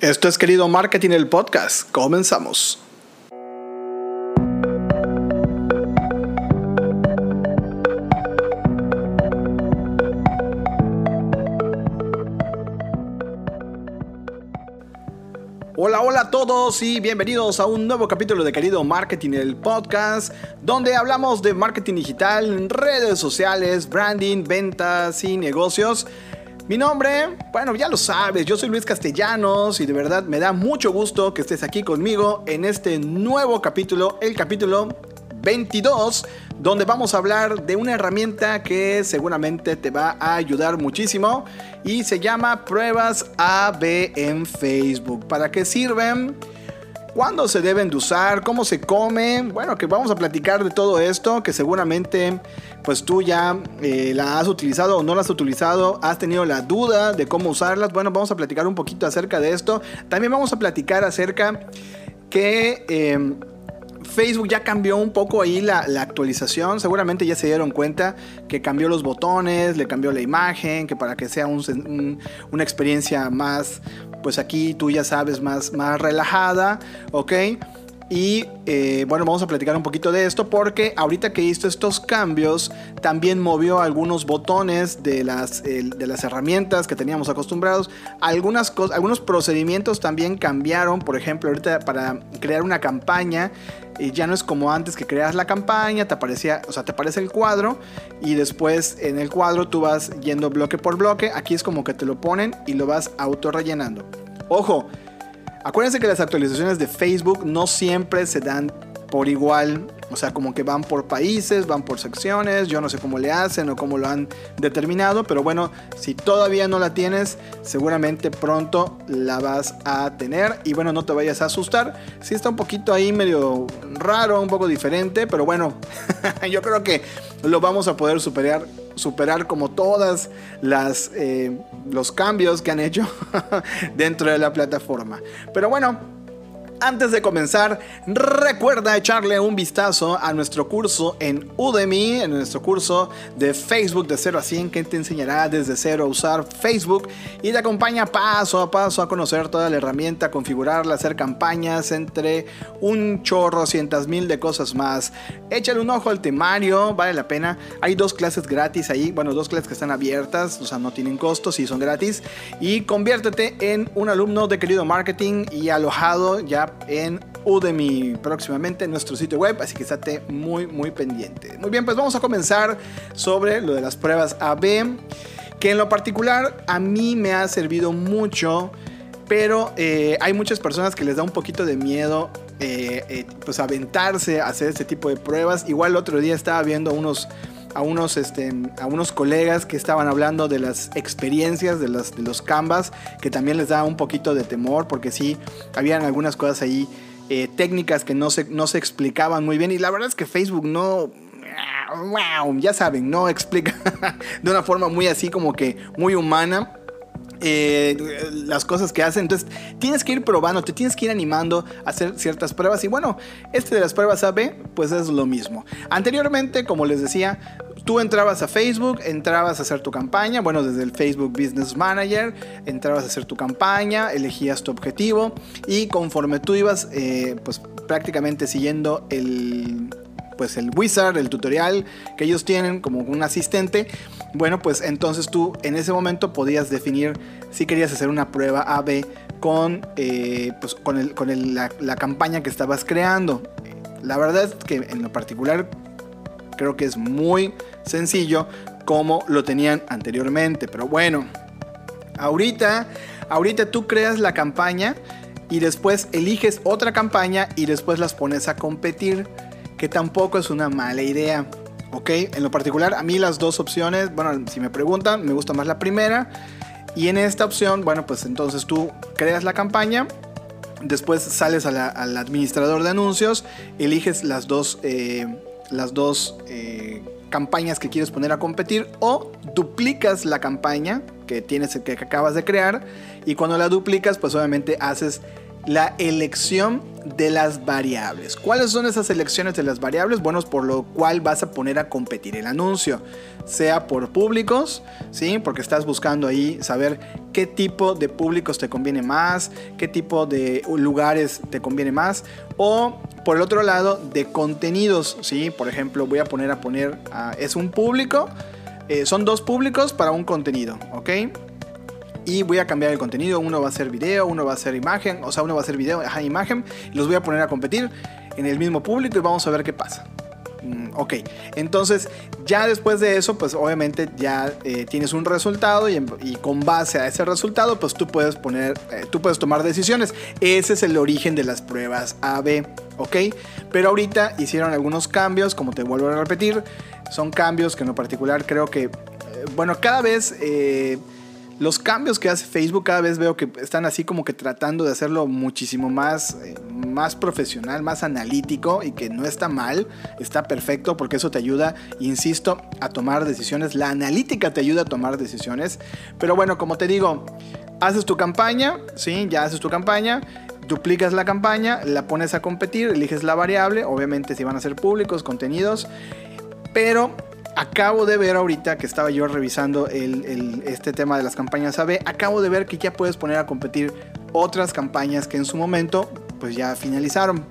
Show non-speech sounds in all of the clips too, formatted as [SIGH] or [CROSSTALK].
Esto es Querido Marketing, el podcast. Comenzamos. Hola, hola a todos y bienvenidos a un nuevo capítulo de Querido Marketing, el podcast, donde hablamos de marketing digital, redes sociales, branding, ventas y negocios. Mi nombre, bueno, ya lo sabes, yo soy Luis Castellanos y de verdad me da mucho gusto que estés aquí conmigo en este nuevo capítulo, el capítulo 22, donde vamos a hablar de una herramienta que seguramente te va a ayudar muchísimo y se llama pruebas AB en Facebook. ¿Para qué sirven? ¿Cuándo se deben de usar? ¿Cómo se come? Bueno, que vamos a platicar de todo esto, que seguramente pues tú ya eh, la has utilizado o no la has utilizado, has tenido la duda de cómo usarlas. Bueno, vamos a platicar un poquito acerca de esto. También vamos a platicar acerca que... Em, Facebook ya cambió un poco ahí la, actualización. Seguramente ya se dieron cuenta que cambió los botones, le cambió la imagen, que para que sea una experiencia más, pues aquí tú ya sabes, más, más relajada, ¿ok? Y eh, bueno, vamos a platicar un poquito de esto porque ahorita que hizo estos cambios, también movió algunos botones de las, de las herramientas que teníamos acostumbrados. Algunas algunos procedimientos también cambiaron. Por ejemplo, ahorita para crear una campaña, y ya no es como antes que creas la campaña, te aparecía, o sea, te aparece el cuadro y después en el cuadro tú vas yendo bloque por bloque. Aquí es como que te lo ponen y lo vas auto rellenando. Ojo, Acuérdense que las actualizaciones de Facebook no siempre se dan por igual. O sea, como que van por países, van por secciones. Yo no sé cómo le hacen o cómo lo han determinado. Pero bueno, si todavía no la tienes, seguramente pronto la vas a tener. Y bueno, no te vayas a asustar. Si está un poquito ahí medio raro, un poco diferente. Pero bueno, [LAUGHS] yo creo que lo vamos a poder superar superar como todas las eh, los cambios que han hecho [LAUGHS] dentro de la plataforma. Pero bueno, antes de comenzar, recuerda echarle un vistazo a nuestro curso en Udemy, en nuestro curso de Facebook de 0 a 100 que te enseñará desde cero a usar Facebook y te acompaña paso a paso a conocer toda la herramienta, configurarla, hacer campañas entre un chorro, cientos mil de cosas más. Échale un ojo al temario, vale la pena. Hay dos clases gratis ahí, bueno, dos clases que están abiertas, o sea, no tienen costos y son gratis. Y conviértete en un alumno de querido marketing y alojado ya en Udemy próximamente en nuestro sitio web, así que estate muy, muy pendiente. Muy bien, pues vamos a comenzar sobre lo de las pruebas AB, que en lo particular a mí me ha servido mucho, pero eh, hay muchas personas que les da un poquito de miedo eh, eh, pues aventarse a hacer este tipo de pruebas. Igual el otro día estaba viendo unos a unos, este, a unos colegas que estaban hablando de las experiencias de, las, de los canvas, que también les da un poquito de temor, porque sí, habían algunas cosas ahí eh, técnicas que no se, no se explicaban muy bien. Y la verdad es que Facebook no, ya saben, no explica [LAUGHS] de una forma muy así como que muy humana. Eh, las cosas que hacen. Entonces, tienes que ir probando, te tienes que ir animando a hacer ciertas pruebas. Y bueno, este de las pruebas AB, pues es lo mismo. Anteriormente, como les decía, tú entrabas a Facebook, entrabas a hacer tu campaña, bueno, desde el Facebook Business Manager, entrabas a hacer tu campaña, elegías tu objetivo y conforme tú ibas, eh, pues prácticamente siguiendo el pues el wizard, el tutorial que ellos tienen como un asistente, bueno, pues entonces tú en ese momento podías definir si querías hacer una prueba AB con, eh, pues, con, con la, la campaña que estabas creando. La verdad es que en lo particular creo que es muy sencillo como lo tenían anteriormente. Pero bueno, ahorita, ahorita tú creas la campaña y después eliges otra campaña y después las pones a competir que tampoco es una mala idea. ¿Ok? En lo particular, a mí las dos opciones, bueno, si me preguntan, me gusta más la primera. Y en esta opción, bueno, pues entonces tú creas la campaña, después sales al administrador de anuncios, eliges las dos, eh, las dos eh, campañas que quieres poner a competir o duplicas la campaña que tienes que acabas de crear y cuando la duplicas, pues obviamente haces la elección de las variables. ¿Cuáles son esas elecciones de las variables? Bueno, por lo cual vas a poner a competir el anuncio, sea por públicos, ¿sí? Porque estás buscando ahí saber qué tipo de públicos te conviene más, qué tipo de lugares te conviene más, o por el otro lado, de contenidos, ¿sí? Por ejemplo, voy a poner a poner, es un público, eh, son dos públicos para un contenido, ¿ok? Y voy a cambiar el contenido. Uno va a ser video, uno va a ser imagen, o sea, uno va a ser video, ajá, imagen. Y los voy a poner a competir en el mismo público y vamos a ver qué pasa. Mm, ok, entonces ya después de eso, pues obviamente ya eh, tienes un resultado y, con base a ese resultado, pues tú puedes poner, eh, tú puedes tomar decisiones. Ese es el origen de las pruebas AB, ok. Pero ahorita hicieron algunos cambios, como te vuelvo a repetir, son cambios que en lo particular creo que, eh, bueno, cada vez los cambios que hace Facebook cada vez veo que están así como que tratando de hacerlo muchísimo más, eh, más profesional, más analítico y que no está mal, está perfecto porque eso te ayuda, insisto, a tomar decisiones. La analítica te ayuda a tomar decisiones. Pero bueno, como te digo, haces tu campaña, ¿sí? Ya haces tu campaña duplicas la campaña, la pones a competir, eliges la variable, obviamente si van a ser públicos, contenidos, pero acabo de ver ahorita que estaba yo revisando este tema de las campañas AB, acabo de ver que ya puedes poner a competir otras campañas que en su momento pues ya finalizaron.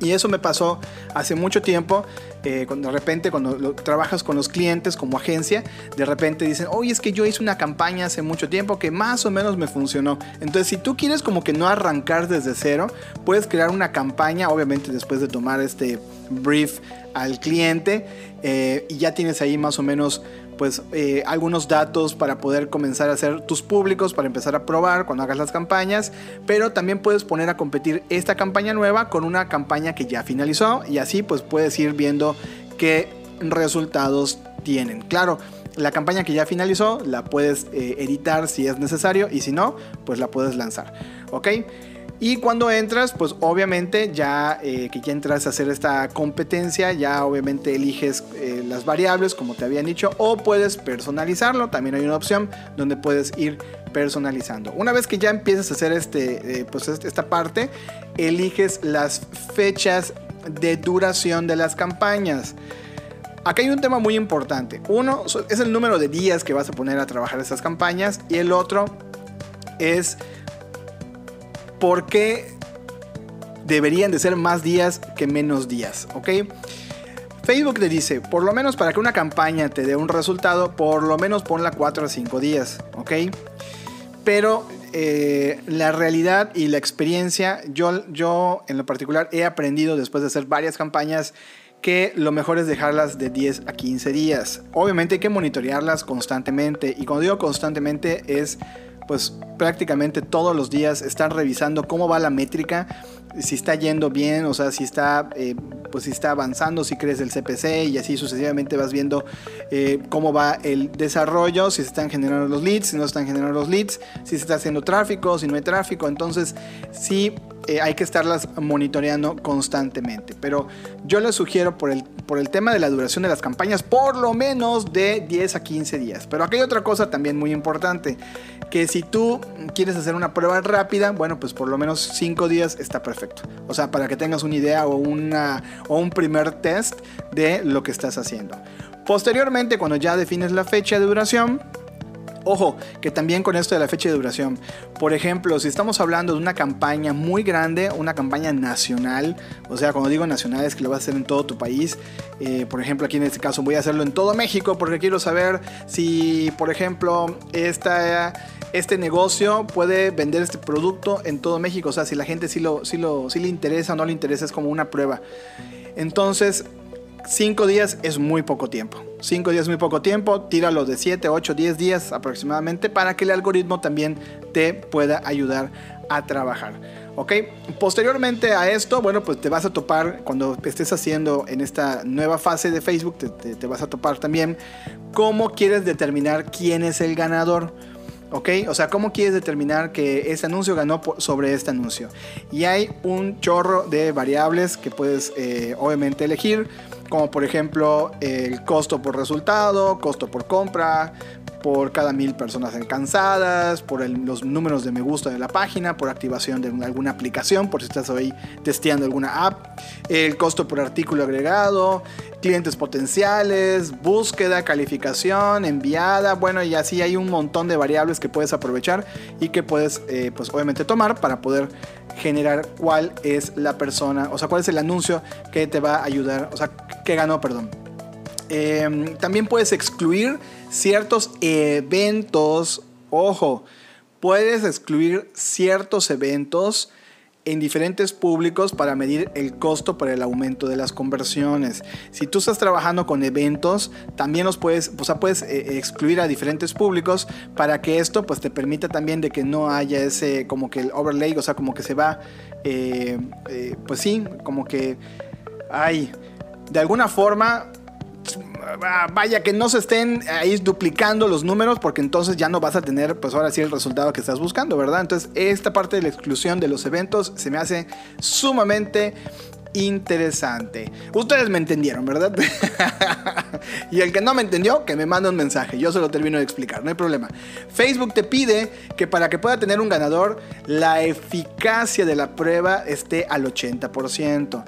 Y eso me pasó hace mucho tiempo. Eh, cuando de repente, cuando trabajas con los clientes como agencia, de repente dicen, oye, es que yo hice una campaña hace mucho tiempo que más o menos me funcionó. Entonces, si tú quieres como que no arrancar desde cero, puedes crear una campaña, obviamente después de tomar este brief al cliente eh, y ya tienes ahí más o menos pues eh, algunos datos para poder comenzar a hacer tus públicos, para empezar a probar cuando hagas las campañas, pero también puedes poner a competir esta campaña nueva con una campaña que ya finalizó y así pues puedes ir viendo qué resultados tienen. Claro, la campaña que ya finalizó la puedes eh, editar si es necesario y si no, pues la puedes lanzar. ¿Ok? Y cuando entras, pues obviamente ya eh, que ya entras a hacer esta competencia, ya obviamente eliges eh, las variables como te habían dicho o puedes personalizarlo. También hay una opción donde puedes ir personalizando. Una vez que ya empiezas a hacer este, eh, pues esta parte, eliges las fechas de duración de las campañas. Acá hay un tema muy importante. Uno es el número de días que vas a poner a trabajar estas campañas y el otro es por qué deberían de ser más días que menos días, ¿ok? Facebook te dice, por lo menos para que una campaña te dé un resultado, por lo menos ponla 4 a 5 días, ¿ok? Pero eh, la realidad y la experiencia, yo, yo en lo particular he aprendido después de hacer varias campañas que lo mejor es dejarlas de 10 a 15 días. Obviamente hay que monitorearlas constantemente y cuando digo constantemente es pues prácticamente todos los días están revisando cómo va la métrica, si está yendo bien, o sea, si está, eh, pues si está avanzando, si crees el CPC y así sucesivamente vas viendo eh, cómo va el desarrollo, si se están generando los leads, si no están generando los leads, si se está haciendo tráfico, si no hay tráfico, entonces sí eh, hay que estarlas monitoreando constantemente. Pero yo les sugiero por el, por el tema de la duración de las campañas, por lo menos de 10 a 15 días. Pero aquí hay otra cosa también muy importante, que si tú quieres hacer una prueba rápida, bueno, pues por lo menos 5 días está perfecto. O sea, para que tengas una idea o, una, o un primer test de lo que estás haciendo. Posteriormente, cuando ya defines la fecha de duración, Ojo, que también con esto de la fecha de duración, por ejemplo, si estamos hablando de una campaña muy grande, una campaña nacional, o sea, cuando digo nacional es que lo vas a hacer en todo tu país, eh, por ejemplo, aquí en este caso voy a hacerlo en todo México porque quiero saber si, por ejemplo, esta, este negocio puede vender este producto en todo México, o sea, si la gente sí, lo, sí, lo, sí le interesa o no le interesa, es como una prueba. Entonces, 5 días es muy poco tiempo. 5 días muy poco tiempo. Tíralo de 7, 8, 10 días aproximadamente para que el algoritmo también te pueda ayudar a trabajar. ¿Ok? Posteriormente a esto, bueno, pues te vas a topar cuando estés haciendo en esta nueva fase de Facebook, te, vas a topar también cómo quieres determinar quién es el ganador. ¿Ok? O sea, ¿cómo quieres determinar que ese anuncio ganó sobre este anuncio? Y hay un chorro de variables que puedes eh, obviamente elegir. Como por ejemplo el costo por resultado, costo por compra, por cada mil personas alcanzadas, por los números de me gusta de la página, por activación de alguna aplicación, por si estás ahí testeando alguna app, el costo por artículo agregado, clientes potenciales, búsqueda, calificación, enviada, bueno, y así hay un montón de variables que puedes aprovechar y que puedes, eh, pues obviamente tomar para poder generar cuál es la persona, o sea, cuál es el anuncio que te va a ayudar, o sea, que ganó, perdón. Em, también puedes excluir ciertos eventos. Ojo, puedes excluir ciertos eventos en diferentes públicos para medir el costo para el aumento de las conversiones. Si tú estás trabajando con eventos, también los puedes, o sea, puedes eh, excluir a diferentes públicos para que esto pues te permita también de que no haya ese como que el overlay, o sea, como que se va, eh, eh, pues sí, como que hay, de alguna forma vaya que no se estén ahí duplicando los números porque entonces ya no vas a tener pues ahora sí el resultado que estás buscando, ¿verdad? Entonces esta parte de la exclusión de los eventos se me hace sumamente interesante. Ustedes me entendieron, ¿verdad? [LAUGHS] y el que no me entendió, que me mande un mensaje. Yo se lo termino de explicar, no hay problema. Facebook te pide que para que pueda tener un ganador, la eficacia de la prueba esté al 80%.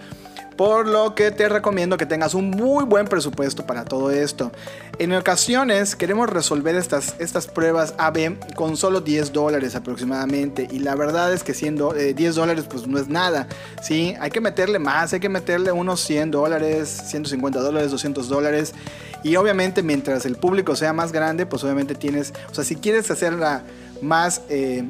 Por lo que te recomiendo que tengas un muy buen presupuesto para todo esto. En ocasiones queremos resolver estas, estas pruebas AB con solo 10 dólares aproximadamente. Y la verdad es que siendo 10 eh, dólares pues no es nada. ¿sí? Hay que meterle más, hay que meterle unos 100 dólares, 150 dólares, 200 dólares. Y obviamente mientras el público sea más grande, pues obviamente tienes, o sea, si quieres hacerla más... Eh,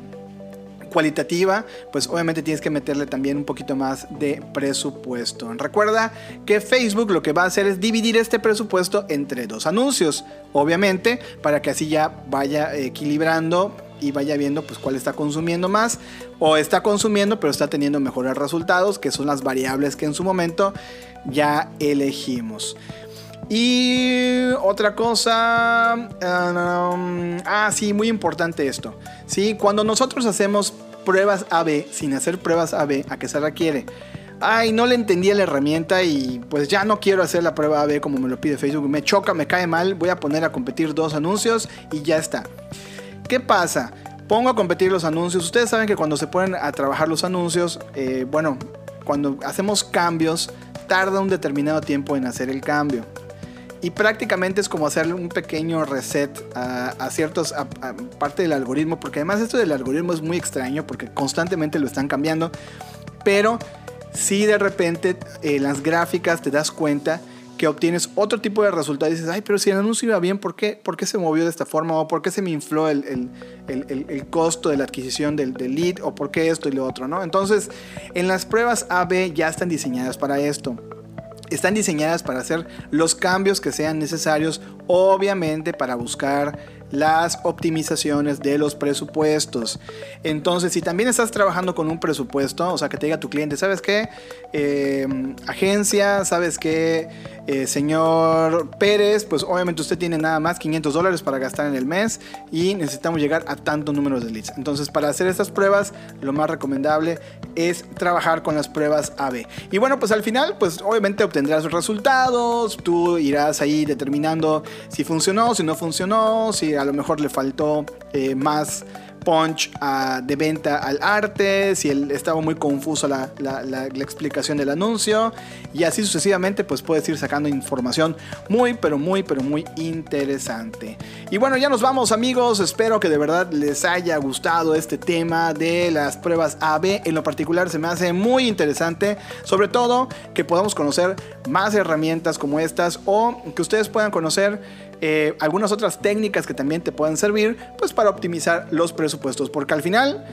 cualitativa, pues obviamente tienes que meterle también un poquito más de presupuesto. Recuerda que Facebook lo que va a hacer es dividir este presupuesto entre dos anuncios, obviamente, para que así ya vaya equilibrando y vaya viendo pues cuál está consumiendo más o está consumiendo pero está teniendo mejores resultados, que son las variables que en su momento ya elegimos. Y otra cosa, um, ah, sí, muy importante esto. Sí, cuando nosotros hacemos pruebas AB sin hacer pruebas AB, ¿a qué se requiere? Ay, no le entendía la herramienta y pues ya no quiero hacer la prueba AB como me lo pide Facebook. Me choca, me cae mal, voy a poner a competir dos anuncios y ya está. ¿Qué pasa? Pongo a competir los anuncios. Ustedes saben que cuando se ponen a trabajar los anuncios, eh, bueno, cuando hacemos cambios, tarda un determinado tiempo en hacer el cambio y prácticamente es como hacerle un pequeño reset a, ciertos a, parte del algoritmo porque además esto del algoritmo es muy extraño porque constantemente lo están cambiando pero si de repente en las gráficas te das cuenta que obtienes otro tipo de resultado y dices, ay, pero si el anuncio iba bien, ¿por qué, ¿por qué se movió de esta forma? ¿O por qué se me infló el, el, el, el costo de la adquisición del, del, lead? ¿O por qué esto y lo otro? ¿no? Entonces, en las pruebas AB ya están diseñadas para esto están diseñadas para hacer los cambios que sean necesarios, obviamente para buscar las optimizaciones de los presupuestos. Entonces, si también estás trabajando con un presupuesto, o sea, que te diga tu cliente, ¿sabes qué? Eh, agencia, ¿sabes qué? Eh, señor Pérez, pues obviamente usted tiene nada más 500 dólares para gastar en el mes y necesitamos llegar a tantos números de leads. Entonces, para hacer estas pruebas, lo más recomendable es trabajar con las pruebas AB. Y bueno, pues al final, pues obviamente obtendrás resultados, tú irás ahí determinando si funcionó, si no funcionó, si a lo mejor le faltó eh, más punch ah, de venta al arte, si él estaba muy confuso la, la, explicación del anuncio y así sucesivamente pues puedes ir sacando información muy pero muy pero muy interesante. Y bueno ya nos vamos amigos, espero que de verdad les haya gustado este tema de las pruebas AB, en lo particular se me hace muy interesante, sobre todo que podamos conocer más herramientas como estas o que ustedes puedan conocer eh, algunas otras técnicas que también te pueden servir pues para optimizar los porque al final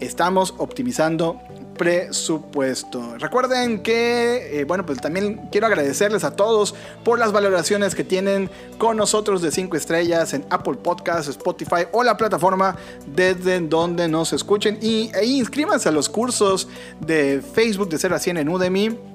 estamos optimizando presupuesto. Recuerden que, eh, bueno, pues también quiero agradecerles a todos por las valoraciones que tienen con nosotros de 5 estrellas en Apple Podcasts, Spotify o la plataforma desde donde nos escuchen. Y e inscríbanse a los cursos de Facebook de 0 a 100 en Udemy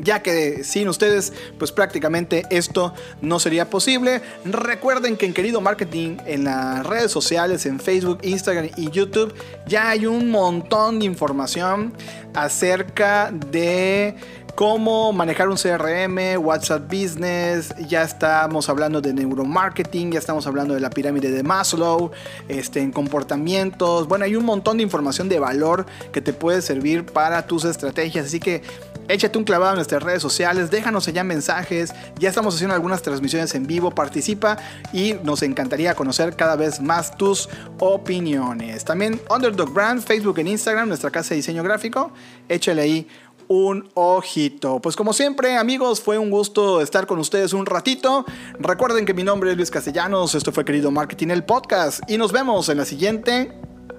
ya que sin ustedes pues prácticamente esto no sería posible. Recuerden que en Querido Marketing en las redes sociales, en Facebook, Instagram y YouTube ya hay un montón de información acerca de cómo manejar un CRM, WhatsApp Business, ya estamos hablando de neuromarketing, ya estamos hablando de la pirámide de Maslow, este, en comportamientos. Bueno, hay un montón de información de valor que te puede servir para tus estrategias. Así que échate un clavado en nuestras redes sociales, déjanos allá mensajes. Ya estamos haciendo algunas transmisiones en vivo, participa y nos encantaría conocer cada vez más tus opiniones. También Underdog Brand, Facebook e Instagram, nuestra casa de diseño gráfico. Échale ahí un ojito. Pues como siempre, amigos, fue un gusto estar con ustedes un ratito. Recuerden que mi nombre es Luis Castellanos, esto fue Querido Marketing el Podcast y nos vemos en la siguiente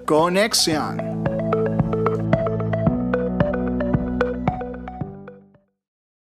conexión.